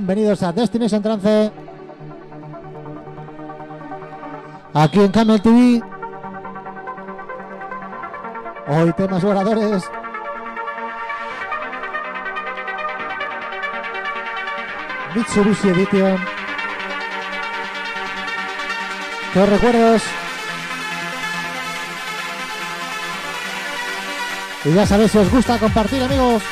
bienvenidos a Destination Trance. Aquí en Camel TV. Hoy temas oradores. Mitsubishi Edition. ¿Qué recuerdos? Y ya sabéis si os gusta compartir, amigos.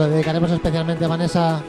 lo dedicaremos especialmente a Vanessa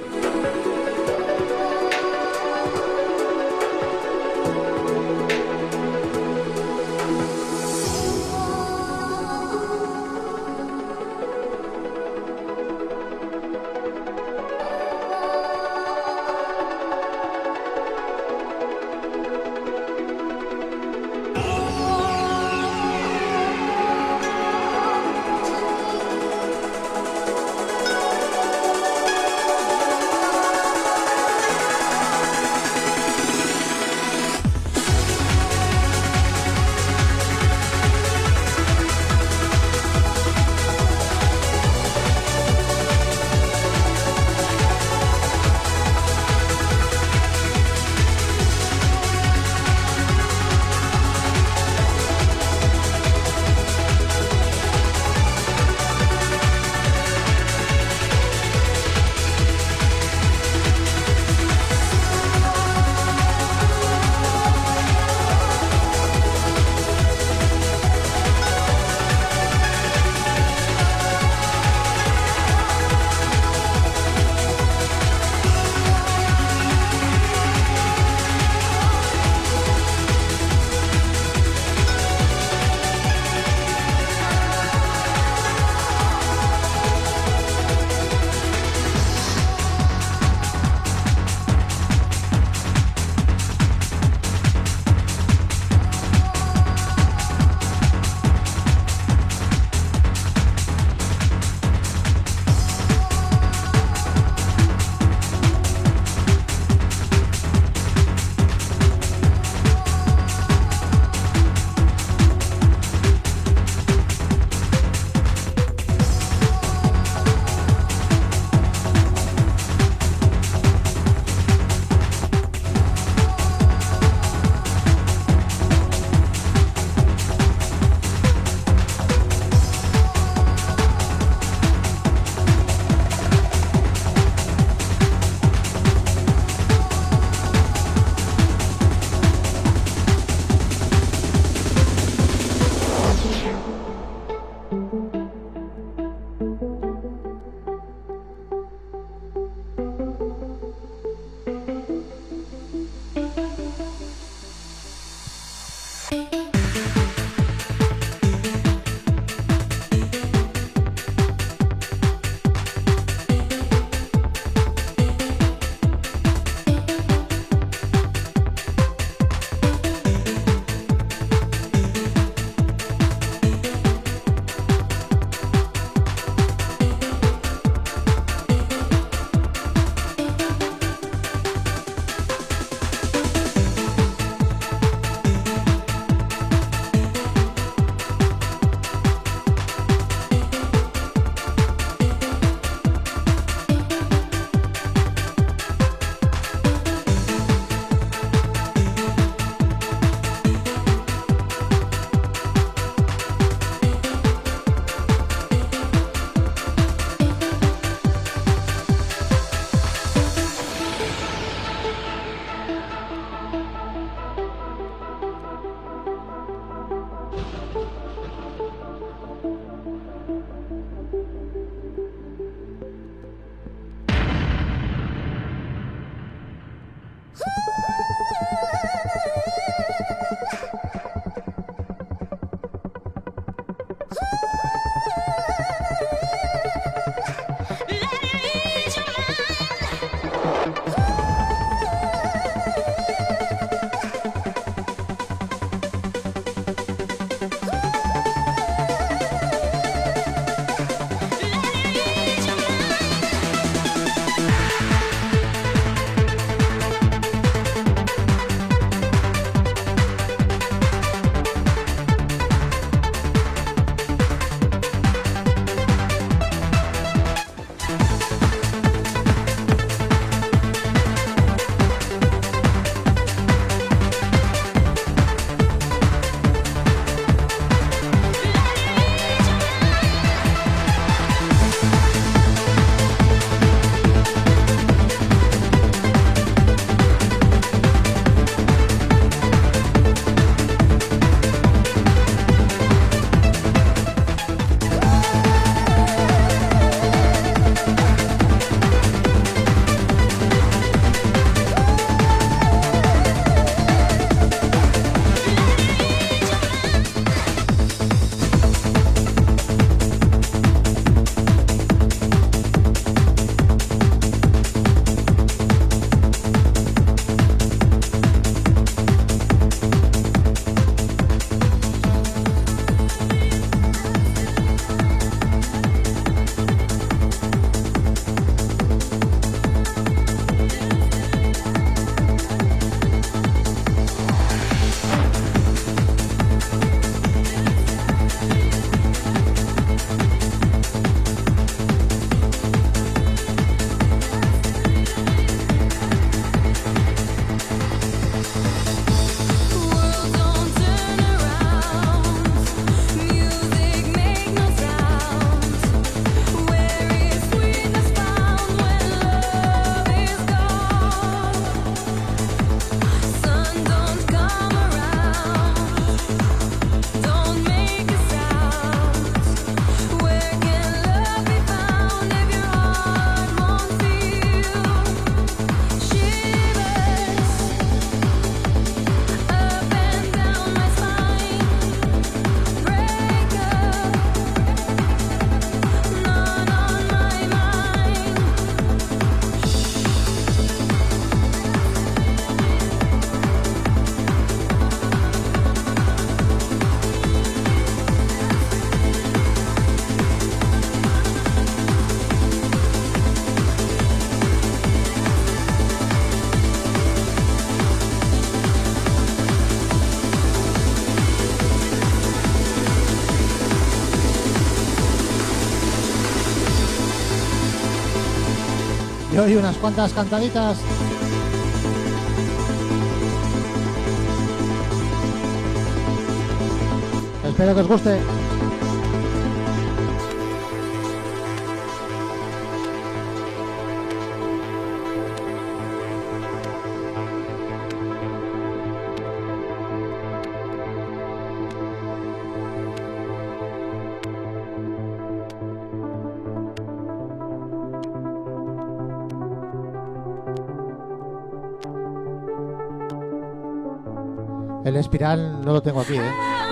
ahí unas cuantas cantaditas. Espero que os guste. espiral no lo tengo aquí, ¿eh?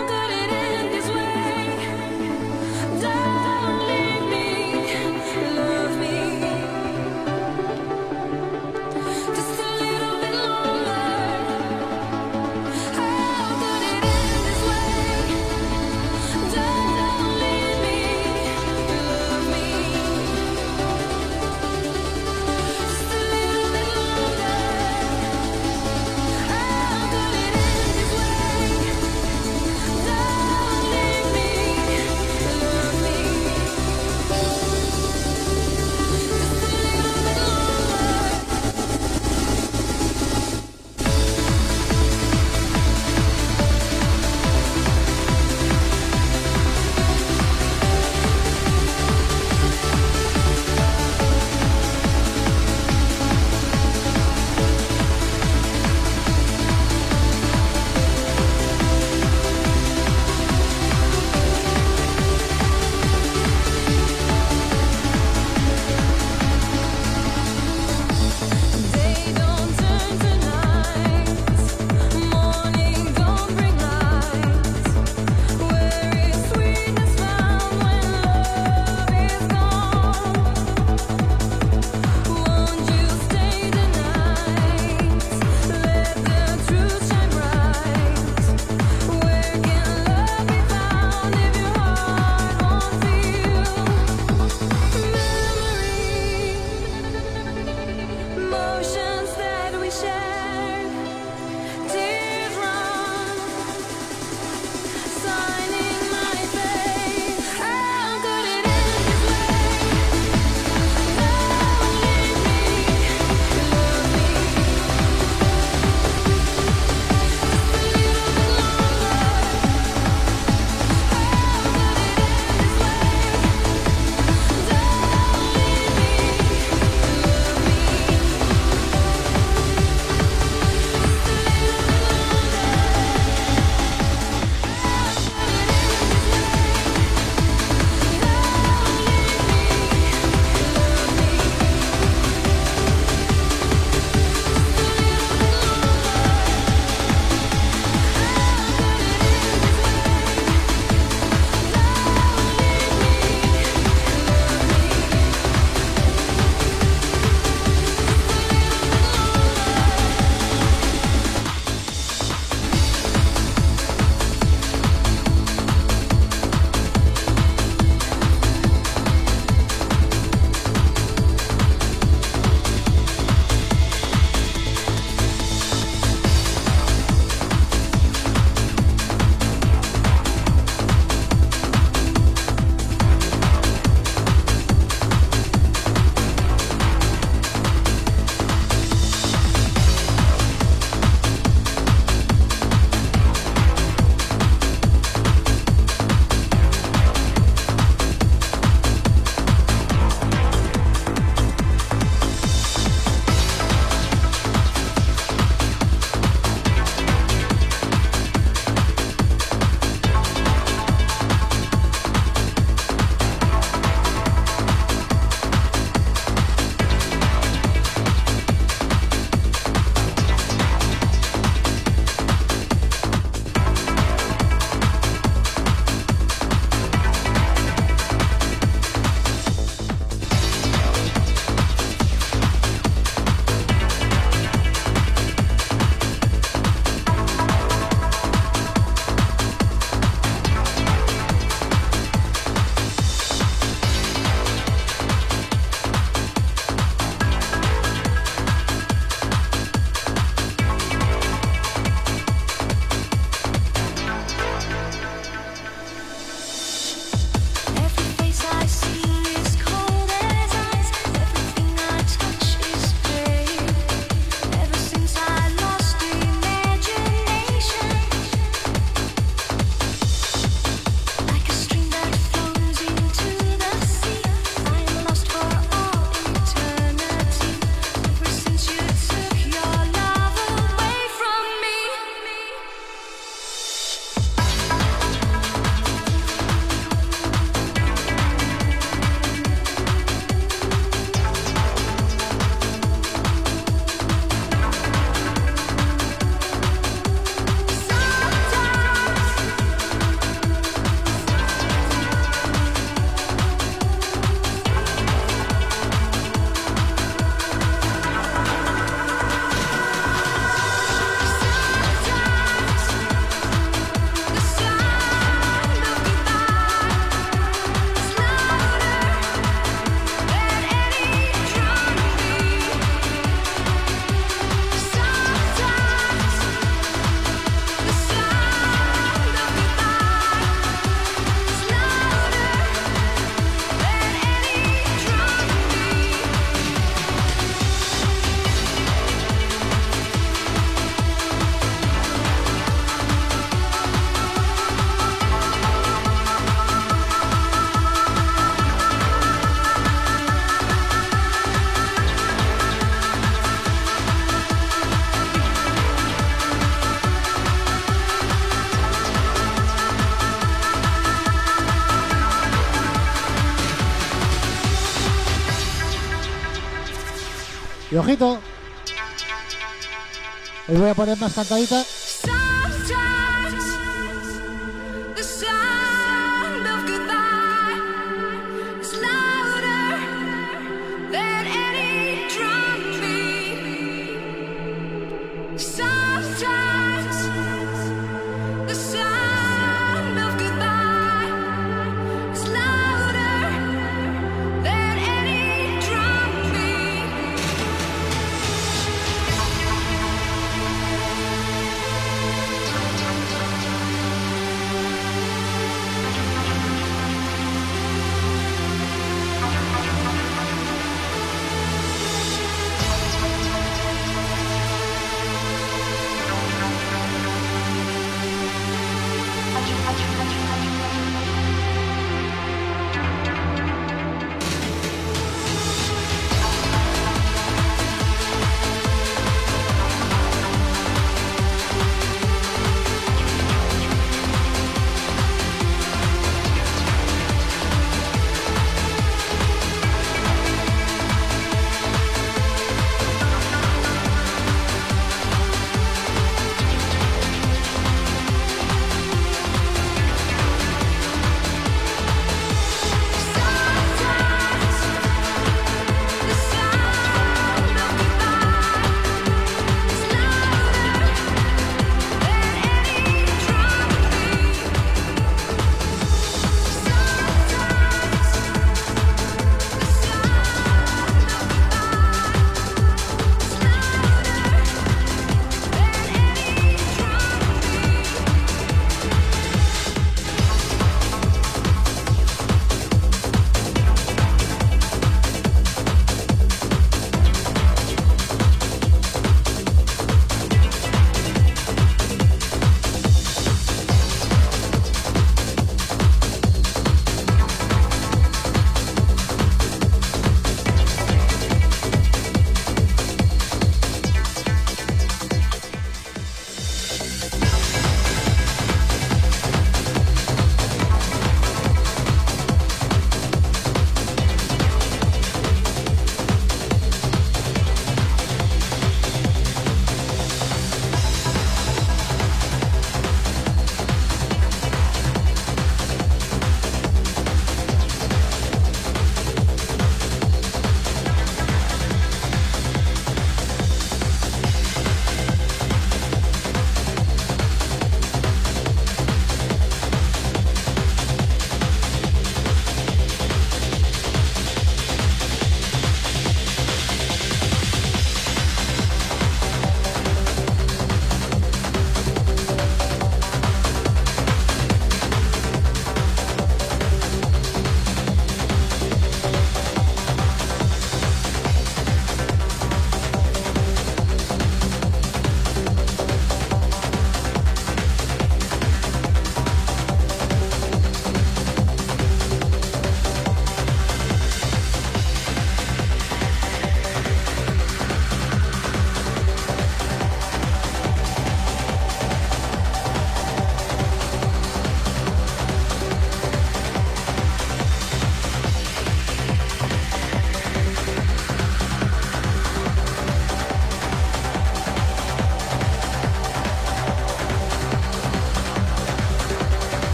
Y ojito. Hoy voy a poner más cantaditas.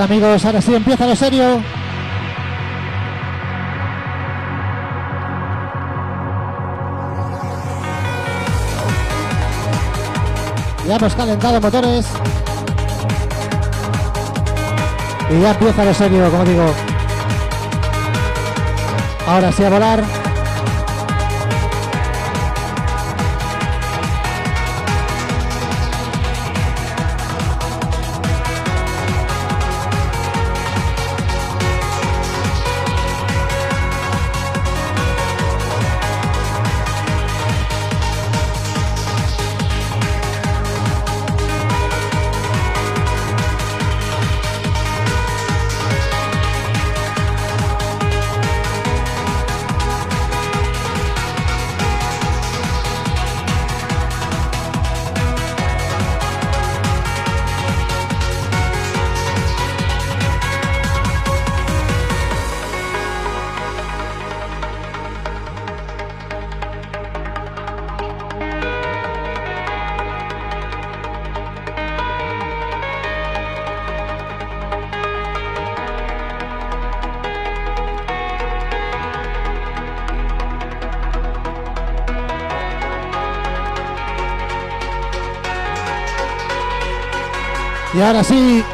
Amigos, ahora sí empieza lo serio. Ya hemos calentado motores. Y ya empieza lo serio, como digo. Ahora sí a volar. Y ahora sí.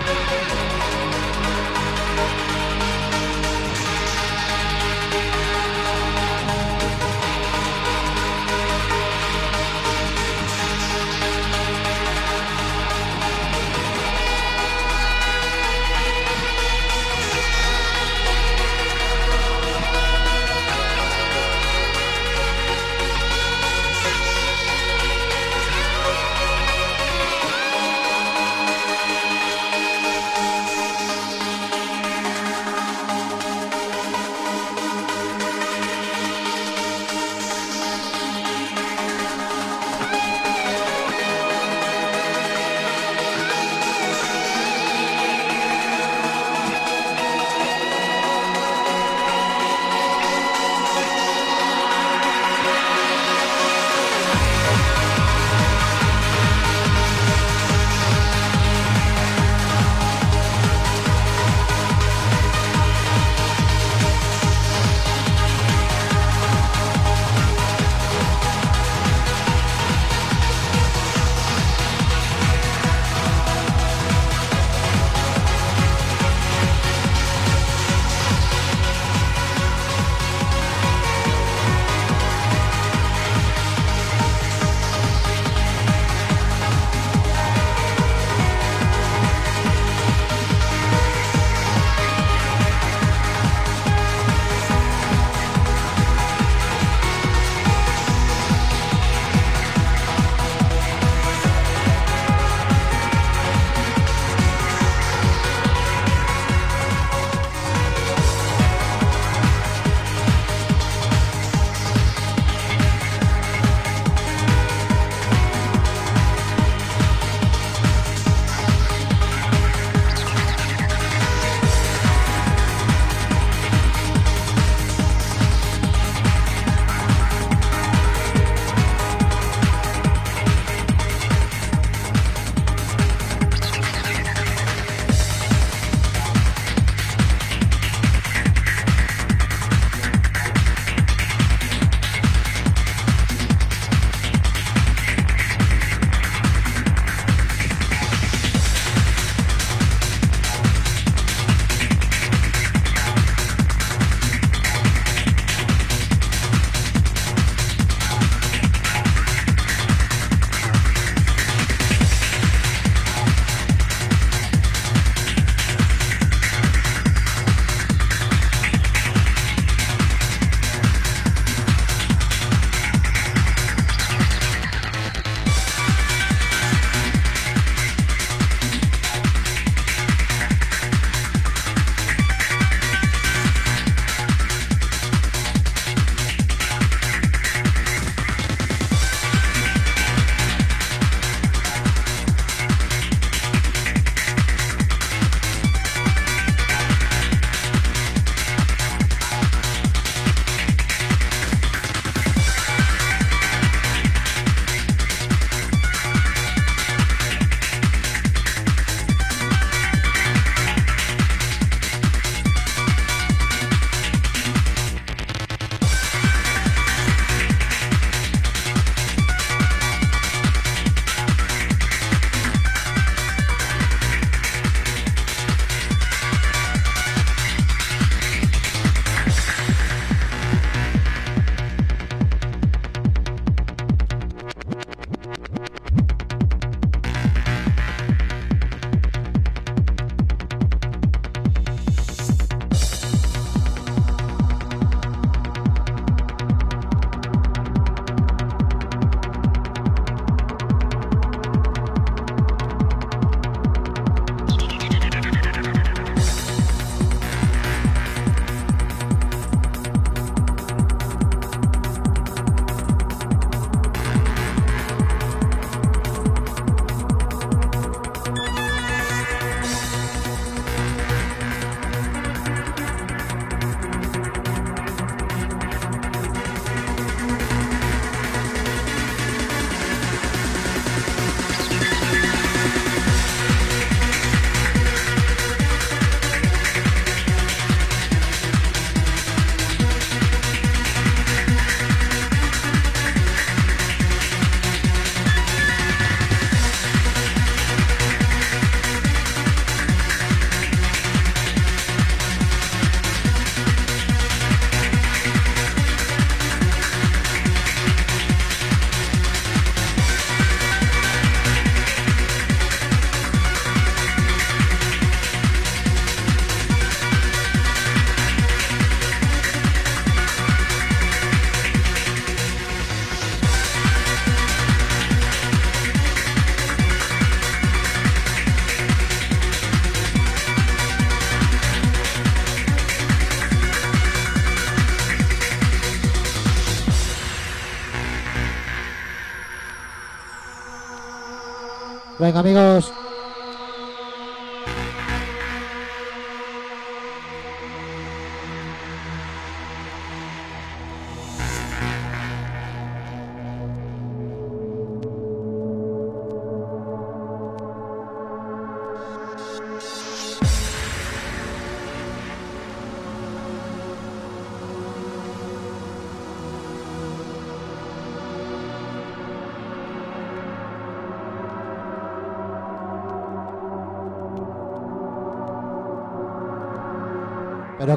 Amigos.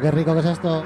Qué rico que es esto.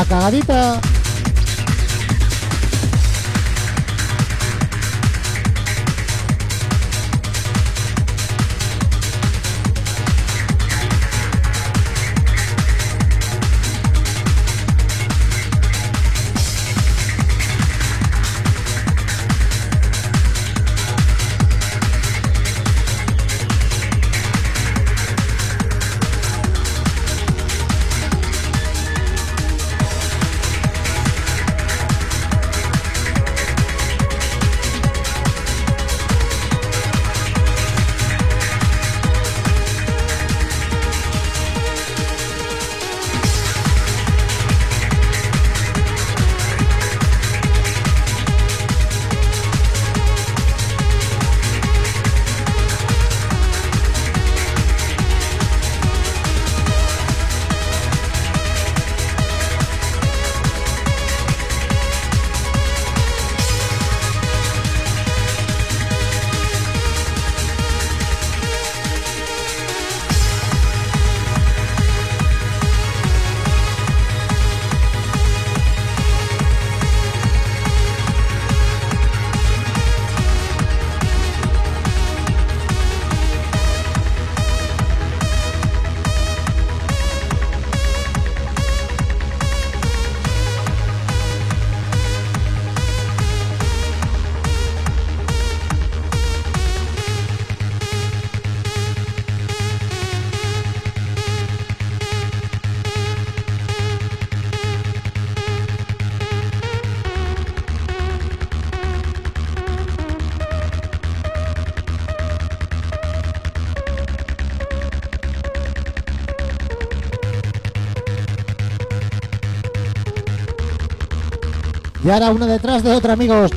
La cagadita. Y ahora uno detrás de otro, amigos.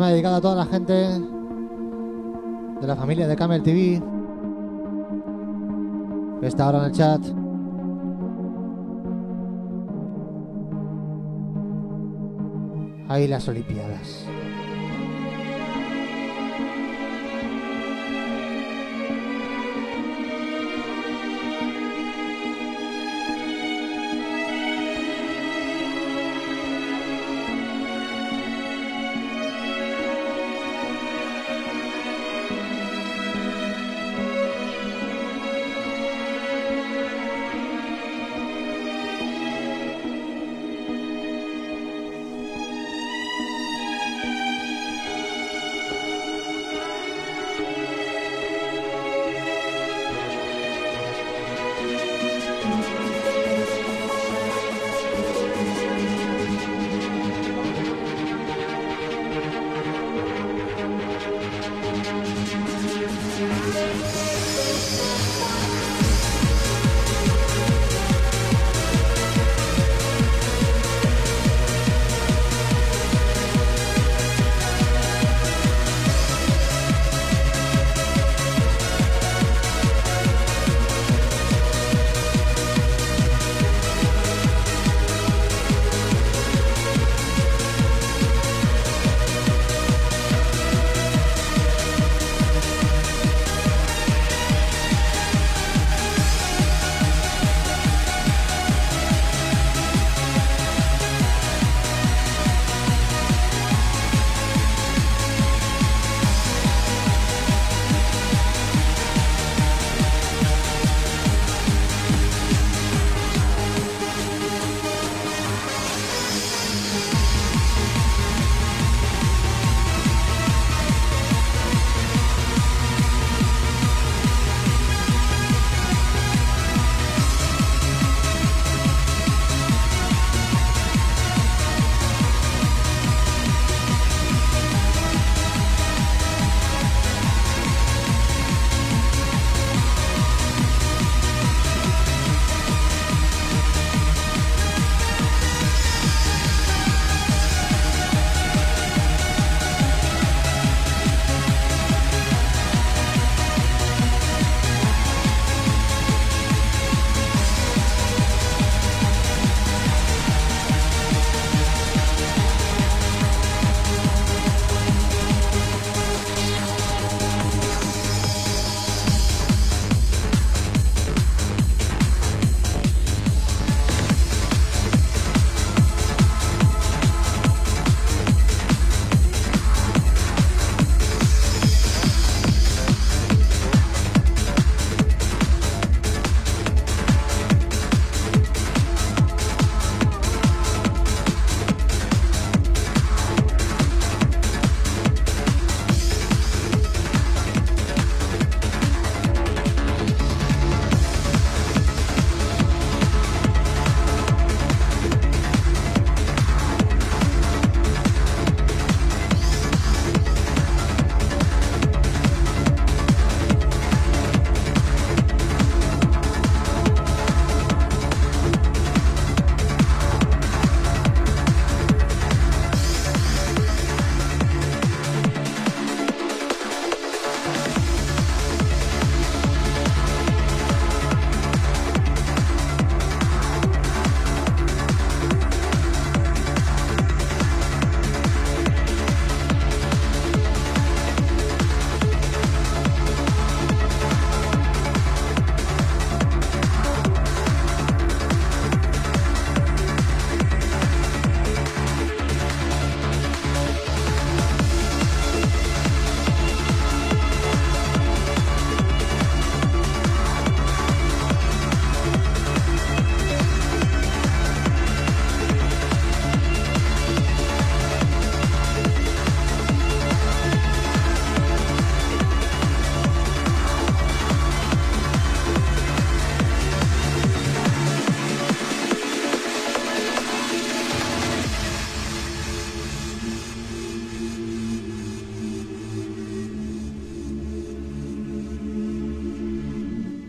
Tema dedicado a toda la gente de la familia de Camel TV está ahora en el chat. Ahí las Olimpiadas.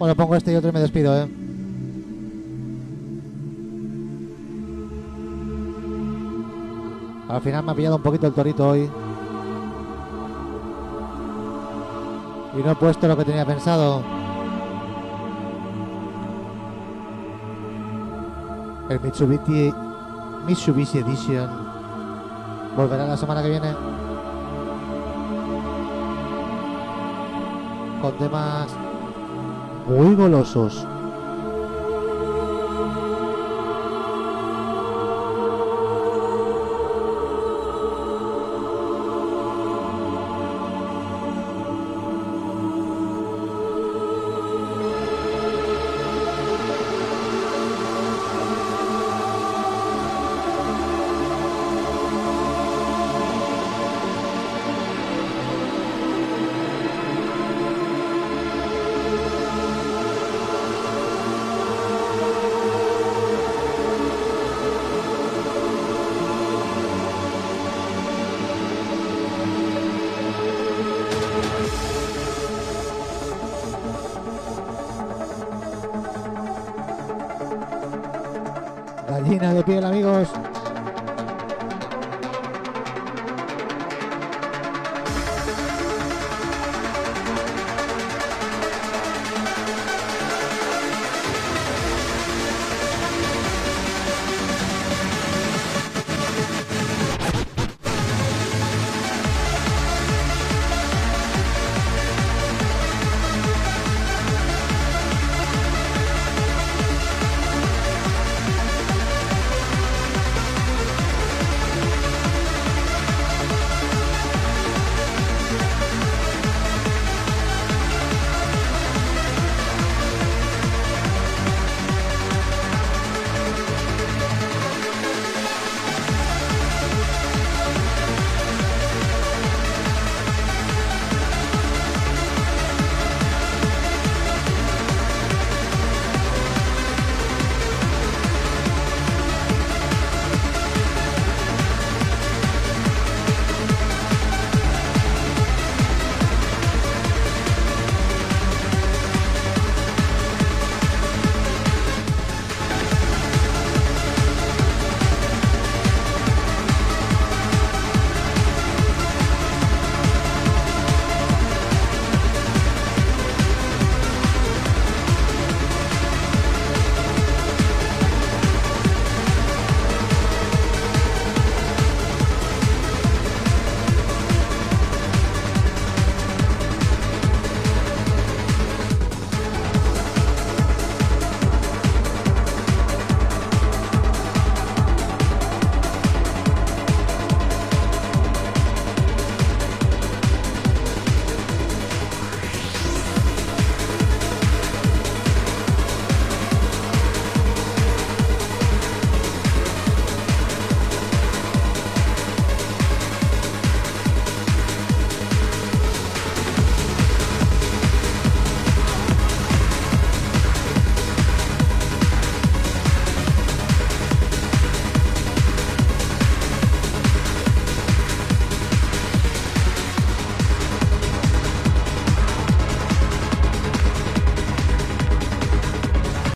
Bueno, pongo este y otro y me despido, ¿eh? Al final me ha pillado un poquito el torito hoy. Y no he puesto lo que tenía pensado. El Mitsubishi, Mitsubishi Edition volverá la semana que viene. Con temas muy golosos.